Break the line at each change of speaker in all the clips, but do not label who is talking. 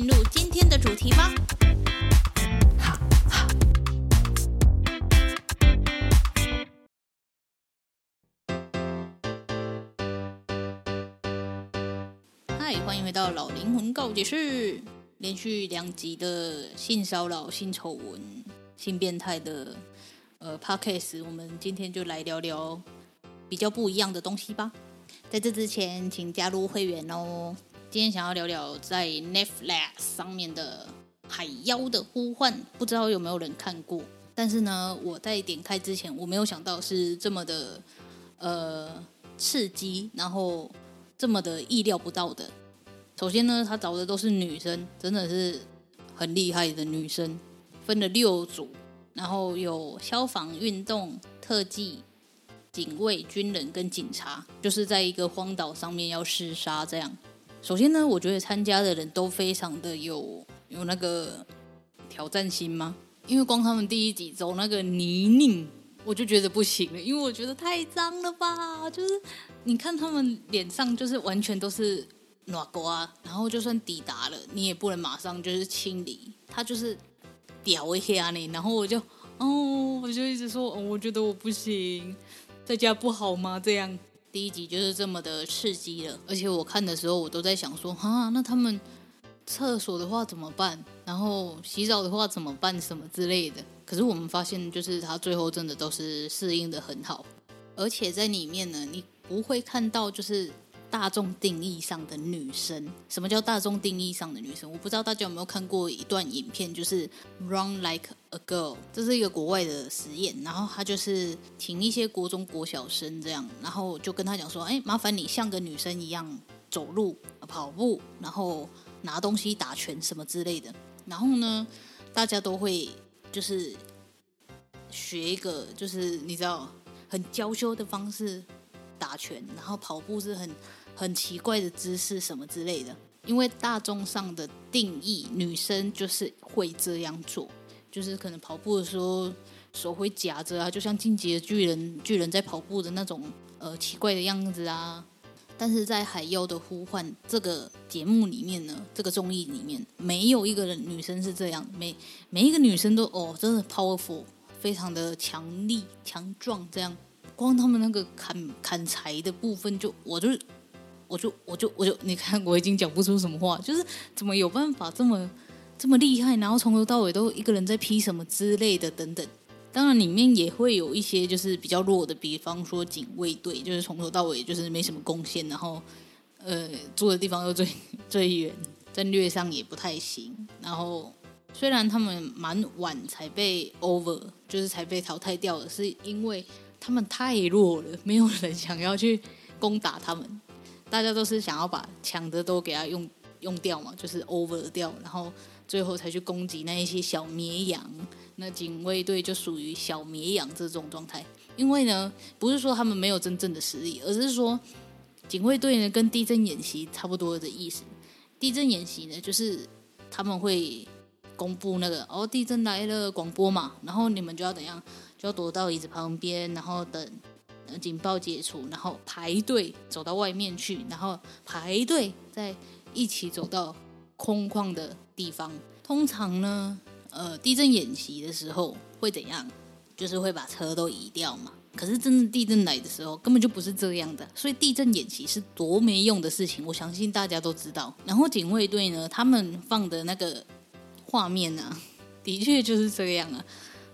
进入今天的主题吧。嗨，欢迎回到老灵魂告解室。连续两集的性骚扰、性丑闻、性变态的呃 Podcast，我们今天就来聊聊比较不一样的东西吧。在这之前，请加入会员哦。今天想要聊聊在 Netflix 上面的《海妖的呼唤》，不知道有没有人看过？但是呢，我在点开之前，我没有想到是这么的呃刺激，然后这么的意料不到的。首先呢，他找的都是女生，真的是很厉害的女生，分了六组，然后有消防、运动、特技、警卫、军人跟警察，就是在一个荒岛上面要厮杀这样。首先呢，我觉得参加的人都非常的有有那个挑战心吗？因为光他们第一集走那个泥泞，我就觉得不行了，因为我觉得太脏了吧，就是你看他们脸上就是完全都是。暖瓜，然后就算抵达了，你也不能马上就是清理，他就是屌一下你，然后我就哦，我就一直说，哦，我觉得我不行，在家不好吗？这样第一集就是这么的刺激了，而且我看的时候，我都在想说，啊，那他们厕所的话怎么办？然后洗澡的话怎么办？什么之类的。可是我们发现，就是他最后真的都是适应的很好，而且在里面呢，你不会看到就是。大众定义上的女生，什么叫大众定义上的女生？我不知道大家有没有看过一段影片，就是 Run Like a Girl，这是一个国外的实验。然后他就是请一些国中国小生这样，然后就跟他讲说：“哎，麻烦你像个女生一样走路、跑步，然后拿东西、打拳什么之类的。”然后呢，大家都会就是学一个，就是你知道很娇羞的方式打拳，然后跑步是很。很奇怪的姿势什么之类的，因为大众上的定义，女生就是会这样做，就是可能跑步的时候手会夹着啊，就像进阶巨人巨人在跑步的那种呃奇怪的样子啊。但是在《海妖的呼唤》这个节目里面呢，这个综艺里面没有一个人女生是这样，每每一个女生都哦，真的 powerful，非常的强力强壮，这样光他们那个砍砍柴的部分就我就。我就我就我就你看，我已经讲不出什么话，就是怎么有办法这么这么厉害，然后从头到尾都一个人在劈什么之类的等等。当然里面也会有一些就是比较弱的，比方说警卫队，就是从头到尾就是没什么贡献，然后呃住的地方又最 最远，战略上也不太行。然后虽然他们蛮晚才被 over，就是才被淘汰掉的，是因为他们太弱了，没有人想要去攻打他们。大家都是想要把强的都给他用用掉嘛，就是 over 掉，然后最后才去攻击那一些小绵羊。那警卫队就属于小绵羊这种状态，因为呢，不是说他们没有真正的实力，而是说警卫队呢跟地震演习差不多的意思。地震演习呢，就是他们会公布那个哦，地震来了广播嘛，然后你们就要怎样，就躲到椅子旁边，然后等。警报解除，然后排队走到外面去，然后排队再一起走到空旷的地方。通常呢，呃，地震演习的时候会怎样？就是会把车都移掉嘛。可是真的地震来的时候，根本就不是这样的。所以地震演习是多没用的事情，我相信大家都知道。然后警卫队呢，他们放的那个画面呢、啊，的确就是这样啊。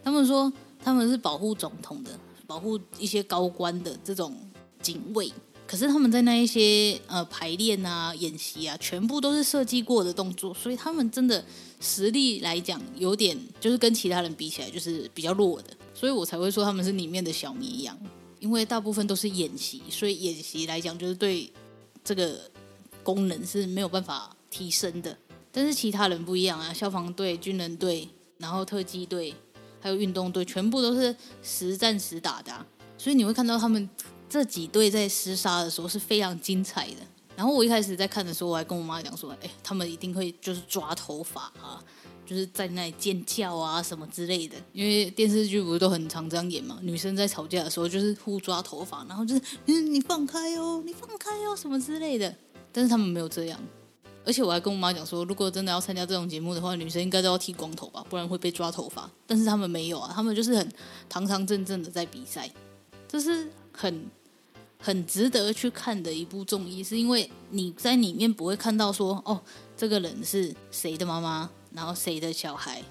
他们说他们是保护总统的。保护一些高官的这种警卫，可是他们在那一些呃排练啊、演习啊，全部都是设计过的动作，所以他们真的实力来讲，有点就是跟其他人比起来，就是比较弱的，所以我才会说他们是里面的小绵羊，因为大部分都是演习，所以演习来讲，就是对这个功能是没有办法提升的。但是其他人不一样啊，消防队、军人队，然后特技队，还有运动队，全部都是实战实打的。所以你会看到他们这几队在厮杀的时候是非常精彩的。然后我一开始在看的时候，我还跟我妈讲说：“哎，他们一定会就是抓头发啊，就是在那里尖叫啊什么之类的。”因为电视剧不是都很常这样演嘛，女生在吵架的时候就是互抓头发，然后就是嗯，你放开哦，你放开哦什么之类的。但是他们没有这样，而且我还跟我妈讲说，如果真的要参加这种节目的话，女生应该都要剃光头吧，不然会被抓头发。但是他们没有啊，他们就是很堂堂正正的在比赛，这是很。很值得去看的一部综艺，是因为你在里面不会看到说哦，这个人是谁的妈妈，然后谁的小孩，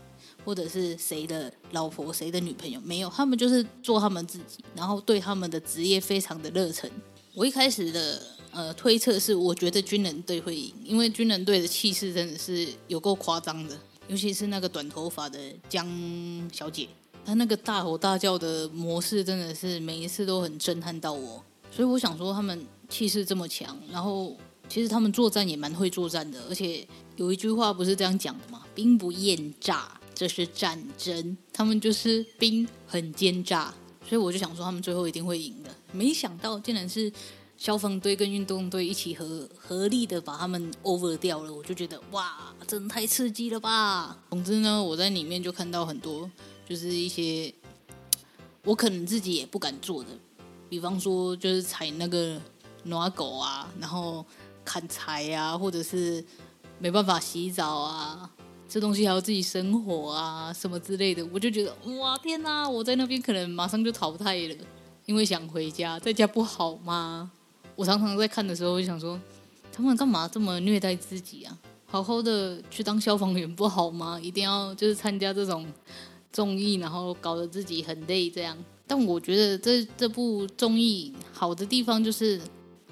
或者是谁的老婆、谁的女朋友，没有，他们就是做他们自己，然后对他们的职业非常的热忱。我一开始的呃推测是，我觉得军人队会赢，因为军人队的气势真的是有够夸张的，尤其是那个短头发的江小姐，她那个大吼大叫的模式真的是每一次都很震撼到我。所以我想说，他们气势这么强，然后其实他们作战也蛮会作战的，而且有一句话不是这样讲的吗？兵不厌诈，这是战争。他们就是兵很奸诈，所以我就想说，他们最后一定会赢的。没想到竟然是消防队跟运动队一起合合力的把他们 over 掉了，我就觉得哇，真的太刺激了吧！总之呢，我在里面就看到很多，就是一些我可能自己也不敢做的。比方说，就是踩那个暖狗啊，然后砍柴啊，或者是没办法洗澡啊，这东西还要自己生火啊，什么之类的，我就觉得哇天哪！我在那边可能马上就淘汰了，因为想回家，在家不好吗？我常常在看的时候，我就想说，他们干嘛这么虐待自己啊？好好的去当消防员不好吗？一定要就是参加这种综艺，然后搞得自己很累这样。但我觉得这这部综艺好的地方就是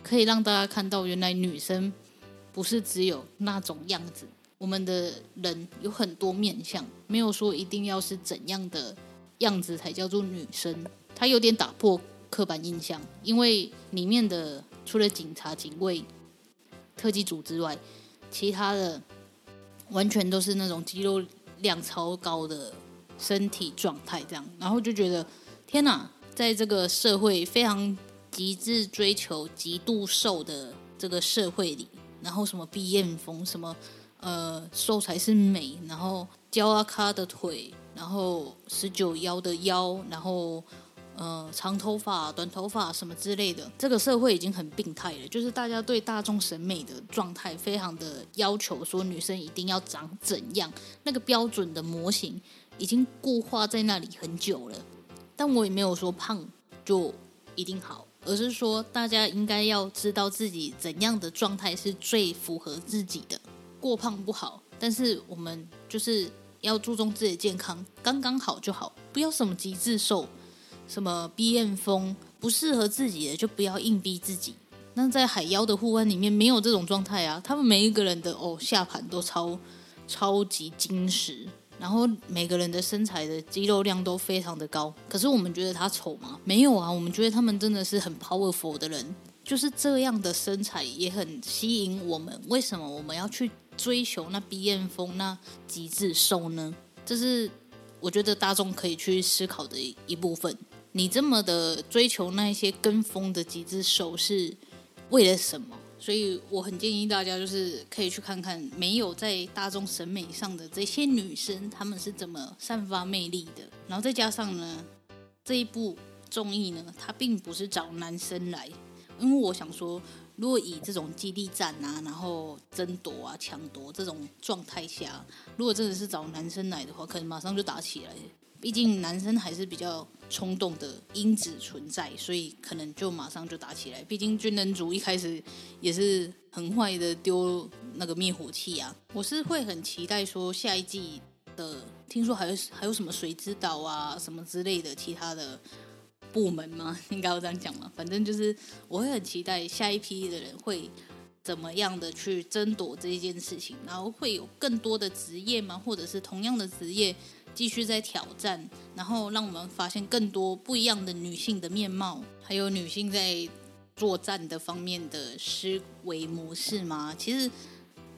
可以让大家看到，原来女生不是只有那种样子，我们的人有很多面相，没有说一定要是怎样的样子才叫做女生。它有点打破刻板印象，因为里面的除了警察、警卫、特技组之外，其他的完全都是那种肌肉量超高的身体状态，这样，然后就觉得。天呐，在这个社会非常极致追求极度瘦的这个社会里，然后什么毕艳风，什么呃瘦才是美，然后胶阿卡的腿，然后十九腰的腰，然后呃长头发、短头发什么之类的，这个社会已经很病态了。就是大家对大众审美的状态非常的要求，说女生一定要长怎样，那个标准的模型已经固化在那里很久了。但我也没有说胖就一定好，而是说大家应该要知道自己怎样的状态是最符合自己的。过胖不好，但是我们就是要注重自己的健康，刚刚好就好，不要什么极致瘦，什么 BM 风不适合自己的就不要硬逼自己。那在海妖的护腕里面没有这种状态啊，他们每一个人的哦下盘都超超级精实。然后每个人的身材的肌肉量都非常的高，可是我们觉得他丑吗？没有啊，我们觉得他们真的是很 powerful 的人，就是这样的身材也很吸引我们。为什么我们要去追求那 BM 风那极致瘦呢？这是我觉得大众可以去思考的一部分。你这么的追求那些跟风的几只手是为了什么？所以我很建议大家，就是可以去看看没有在大众审美上的这些女生，她们是怎么散发魅力的。然后再加上呢，这一部综艺呢，它并不是找男生来，因为我想说，如果以这种基地战啊，然后争夺啊、抢夺这种状态下，如果真的是找男生来的话，可能马上就打起来。毕竟男生还是比较冲动的因子存在，所以可能就马上就打起来。毕竟军人组一开始也是很坏的丢那个灭火器啊。我是会很期待说下一季的，听说还有还有什么水之岛啊什么之类的其他的部门吗？应该要这样讲吗？反正就是我会很期待下一批的人会怎么样的去争夺这一件事情，然后会有更多的职业吗？或者是同样的职业？继续在挑战，然后让我们发现更多不一样的女性的面貌，还有女性在作战的方面的思维模式吗？其实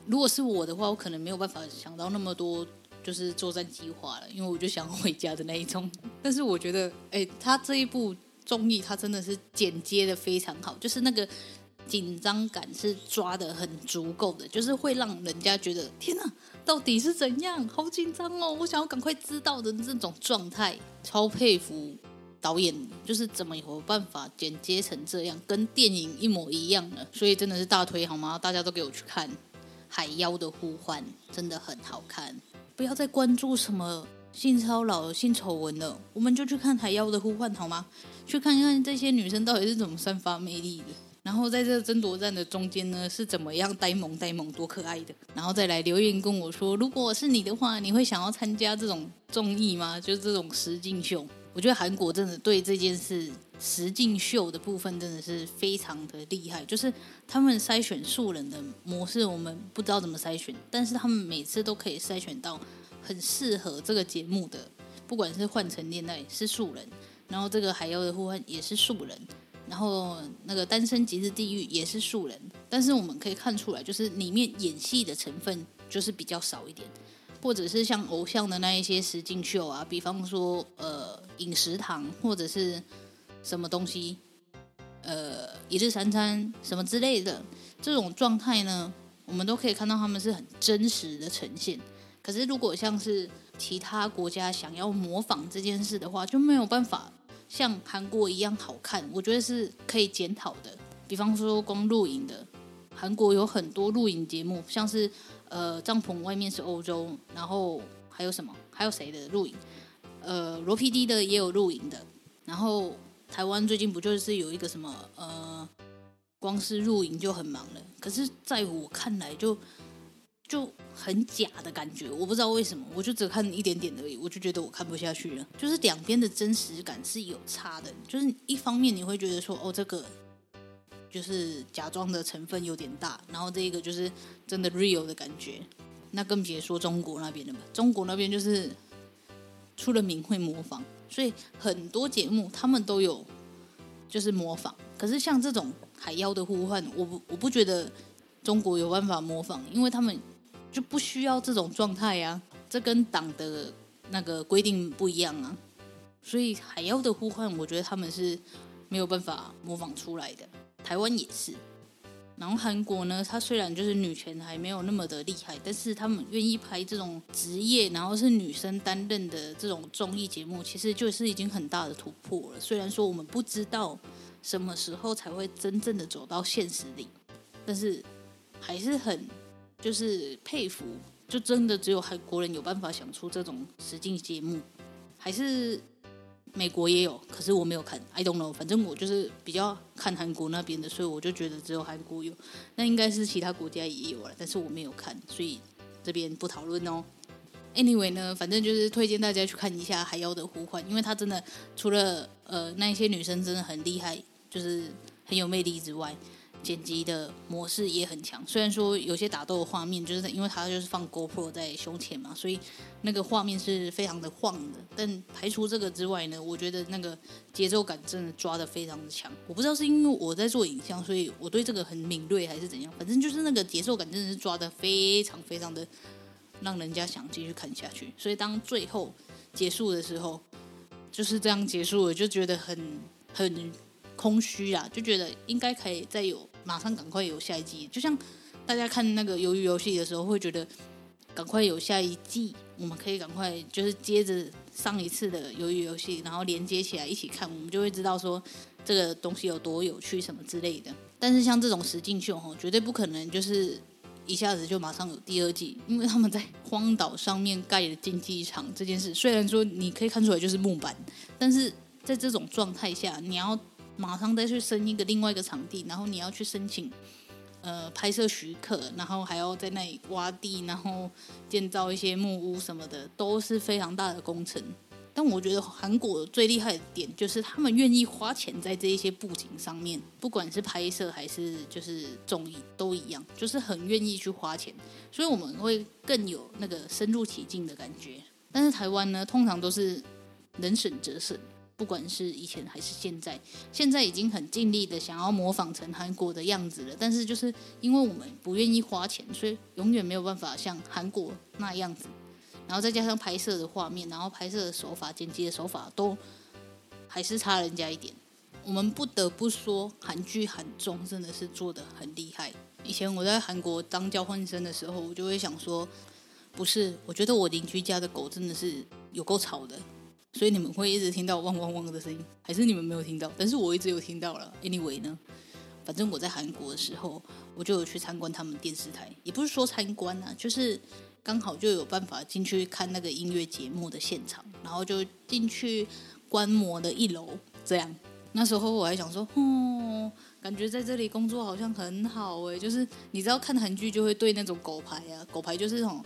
如果是我的话，我可能没有办法想到那么多，就是作战计划了，因为我就想回家的那一种。但是我觉得，哎，他这一部综艺，他真的是剪接的非常好，就是那个紧张感是抓得很足够的，就是会让人家觉得天哪，到底是怎样？好紧张哦！我想要赶快知道的这种状态，超佩服。导演就是怎么有办法剪接成这样，跟电影一模一样呢，所以真的是大推好吗？大家都给我去看《海妖的呼唤》，真的很好看。不要再关注什么性骚扰、性丑闻了，我们就去看《海妖的呼唤》好吗？去看看这些女生到底是怎么散发魅力的，然后在这争夺战的中间呢，是怎么样呆萌呆萌、多可爱的，然后再来留言跟我说，如果是你的话，你会想要参加这种综艺吗？就是这种实境秀。我觉得韩国真的对这件事实境秀的部分真的是非常的厉害，就是他们筛选素人的模式，我们不知道怎么筛选，但是他们每次都可以筛选到很适合这个节目的，不管是换成恋爱是素人，然后这个海妖的呼唤也是素人，然后那个单身即是地狱也是素人，但是我们可以看出来，就是里面演戏的成分就是比较少一点。或者是像偶像的那一些实境秀啊，比方说呃饮食堂或者是什么东西，呃一日三餐什么之类的这种状态呢，我们都可以看到他们是很真实的呈现。可是如果像是其他国家想要模仿这件事的话，就没有办法像韩国一样好看。我觉得是可以检讨的。比方说光露营的，韩国有很多露营节目，像是。呃，帐篷外面是欧洲，然后还有什么？还有谁的露营？呃，罗 PD 的也有露营的。然后台湾最近不就是有一个什么？呃，光是露营就很忙了。可是在我看来就，就就很假的感觉。我不知道为什么，我就只看一点点而已，我就觉得我看不下去了。就是两边的真实感是有差的。就是一方面你会觉得说，哦，这个。就是假装的成分有点大，然后这个就是真的 real 的感觉，那更别说中国那边的嘛。中国那边就是出了名会模仿，所以很多节目他们都有就是模仿。可是像这种海妖的呼唤，我不我不觉得中国有办法模仿，因为他们就不需要这种状态呀。这跟党的那个规定不一样啊。所以海妖的呼唤，我觉得他们是没有办法模仿出来的。台湾也是，然后韩国呢，它虽然就是女权还没有那么的厉害，但是他们愿意拍这种职业，然后是女生担任的这种综艺节目，其实就是已经很大的突破了。虽然说我们不知道什么时候才会真正的走到现实里，但是还是很就是佩服，就真的只有韩国人有办法想出这种实境节目，还是。美国也有，可是我没有看，I don't know。反正我就是比较看韩国那边的，所以我就觉得只有韩国有。那应该是其他国家也有了，但是我没有看，所以这边不讨论哦。Anyway 呢，反正就是推荐大家去看一下《海妖的呼唤》，因为它真的除了呃那一些女生真的很厉害，就是很有魅力之外。剪辑的模式也很强，虽然说有些打斗的画面，就是因为它就是放 GoPro 在胸前嘛，所以那个画面是非常的晃的。但排除这个之外呢，我觉得那个节奏感真的抓得非常的强。我不知道是因为我在做影像，所以我对这个很敏锐，还是怎样。反正就是那个节奏感真的是抓得非常非常的让人家想继续看下去。所以当最后结束的时候，就是这样结束了，就觉得很很空虚啊，就觉得应该可以再有。马上赶快有下一季，就像大家看那个鱿鱼游戏的时候，会觉得赶快有下一季，我们可以赶快就是接着上一次的鱿鱼游戏，然后连接起来一起看，我们就会知道说这个东西有多有趣什么之类的。但是像这种实境秀吼，绝对不可能就是一下子就马上有第二季，因为他们在荒岛上面盖的竞技场这件事，虽然说你可以看出来就是木板，但是在这种状态下，你要。马上再去申一个另外一个场地，然后你要去申请，呃，拍摄许可，然后还要在那里挖地，然后建造一些木屋什么的，都是非常大的工程。但我觉得韩国最厉害的点就是他们愿意花钱在这一些布景上面，不管是拍摄还是就是综艺都一样，就是很愿意去花钱，所以我们会更有那个深入其境的感觉。但是台湾呢，通常都是能省则省。不管是以前还是现在，现在已经很尽力的想要模仿成韩国的样子了。但是就是因为我们不愿意花钱，所以永远没有办法像韩国那样子。然后再加上拍摄的画面，然后拍摄的手法、剪辑的手法都还是差人家一点。我们不得不说，韩剧韩综真的是做的很厉害。以前我在韩国当交换生的时候，我就会想说，不是，我觉得我邻居家的狗真的是有够吵的。所以你们会一直听到汪汪汪的声音，还是你们没有听到？但是我一直有听到了。Anyway 呢，反正我在韩国的时候，我就有去参观他们电视台，也不是说参观啊，就是刚好就有办法进去看那个音乐节目的现场，然后就进去观摩的一楼。这样，那时候我还想说，哦，感觉在这里工作好像很好诶。就是你知道看韩剧就会对那种狗牌啊，狗牌就是那种。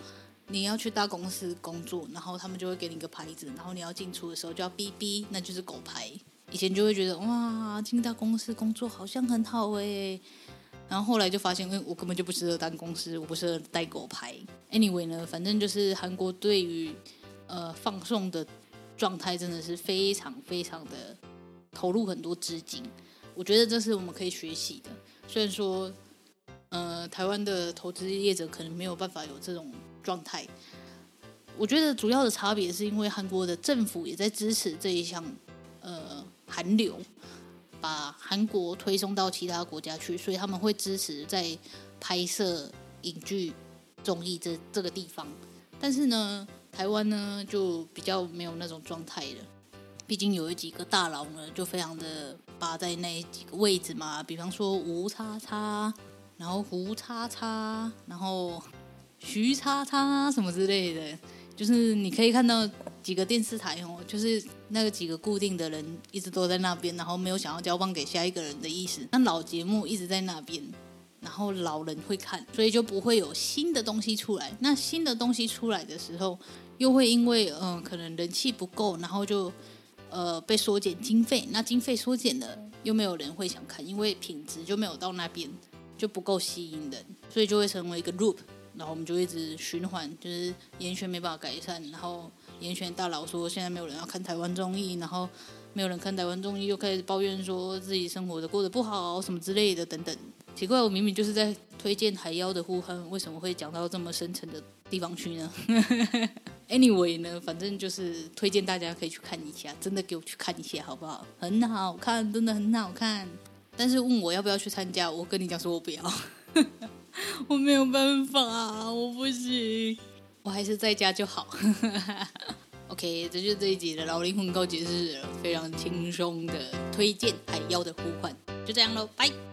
你要去大公司工作，然后他们就会给你一个牌子，然后你要进出的时候就要哔哔，那就是狗牌。以前就会觉得哇，进大公司工作好像很好哎，然后后来就发现，我根本就不适合当公司，我不适合带狗牌。Anyway 呢，反正就是韩国对于呃放送的状态真的是非常非常的投入很多资金，我觉得这是我们可以学习的。虽然说呃台湾的投资业者可能没有办法有这种。状态，我觉得主要的差别是因为韩国的政府也在支持这一项，呃，韩流，把韩国推送到其他国家去，所以他们会支持在拍摄影剧、综艺这这个地方。但是呢，台湾呢就比较没有那种状态了，毕竟有几个大佬呢就非常的霸在那几个位置嘛，比方说吴叉叉，然后胡叉叉，然后。徐叉叉什么之类的，就是你可以看到几个电视台哦，就是那个几个固定的人一直都在那边，然后没有想要交棒给下一个人的意思。那老节目一直在那边，然后老人会看，所以就不会有新的东西出来。那新的东西出来的时候，又会因为嗯、可能人气不够，然后就呃被缩减经费。那经费缩减了，又没有人会想看，因为品质就没有到那边，就不够吸引人，所以就会成为一个 loop。然后我们就一直循环，就是严选没办法改善，然后严选大佬说现在没有人要看台湾综艺，然后没有人看台湾综艺，又开始抱怨说自己生活的过得不好什么之类的等等。奇怪，我明明就是在推荐海妖的呼喊，为什么会讲到这么深层的地方去呢？Anyway 呢，反正就是推荐大家可以去看一下，真的给我去看一下好不好？很好看，真的很好看。但是问我要不要去参加，我跟你讲说我不要。我没有办法，我不行，我还是在家就好。OK，这就是这一集的老灵魂告解室，非常轻松的推荐海妖的呼唤，就这样喽，拜。